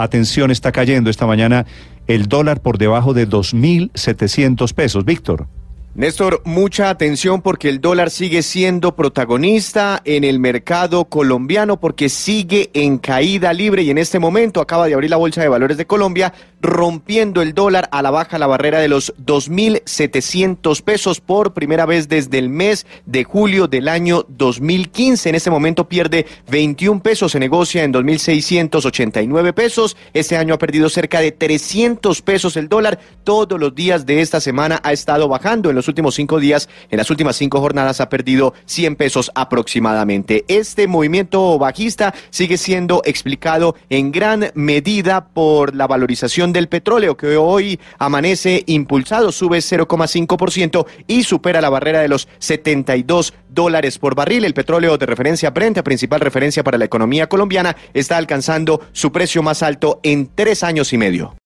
Atención, está cayendo esta mañana el dólar por debajo de 2.700 pesos. Víctor. Néstor, mucha atención porque el dólar sigue siendo protagonista en el mercado colombiano porque sigue en caída libre y en este momento acaba de abrir la Bolsa de Valores de Colombia rompiendo el dólar a la baja la barrera de los 2.700 pesos por primera vez desde el mes de julio del año 2015. En este momento pierde 21 pesos, se negocia en 2.689 pesos. Este año ha perdido cerca de 300 pesos el dólar. Todos los días de esta semana ha estado bajando. En los últimos cinco días, en las últimas cinco jornadas, ha perdido 100 pesos aproximadamente. Este movimiento bajista sigue siendo explicado en gran medida por la valorización del petróleo, que hoy amanece impulsado, sube 0,5% y supera la barrera de los 72 dólares por barril. El petróleo de referencia Brent, principal referencia para la economía colombiana, está alcanzando su precio más alto en tres años y medio.